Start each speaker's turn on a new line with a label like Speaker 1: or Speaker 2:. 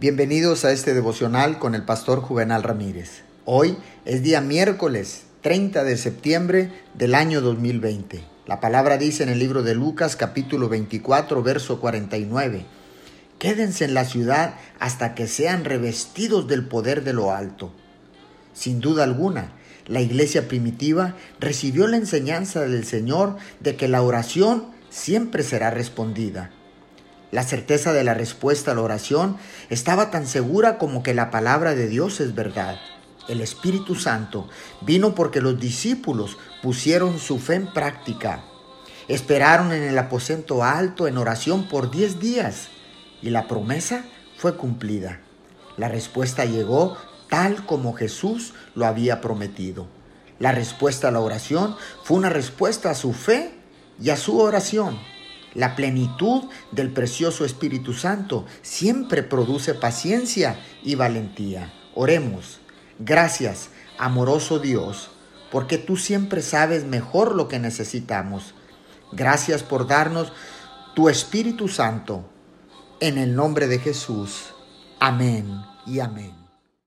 Speaker 1: Bienvenidos a este devocional con el pastor Juvenal Ramírez. Hoy es día miércoles 30 de septiembre del año 2020. La palabra dice en el libro de Lucas capítulo 24 verso 49. Quédense en la ciudad hasta que sean revestidos del poder de lo alto. Sin duda alguna, la iglesia primitiva recibió la enseñanza del Señor de que la oración siempre será respondida. La certeza de la respuesta a la oración estaba tan segura como que la palabra de Dios es verdad. El Espíritu Santo vino porque los discípulos pusieron su fe en práctica. Esperaron en el aposento alto en oración por diez días y la promesa fue cumplida. La respuesta llegó tal como Jesús lo había prometido. La respuesta a la oración fue una respuesta a su fe y a su oración. La plenitud del precioso Espíritu Santo siempre produce paciencia y valentía. Oremos. Gracias, amoroso Dios, porque tú siempre sabes mejor lo que necesitamos. Gracias por darnos tu Espíritu Santo. En el nombre de Jesús. Amén y amén.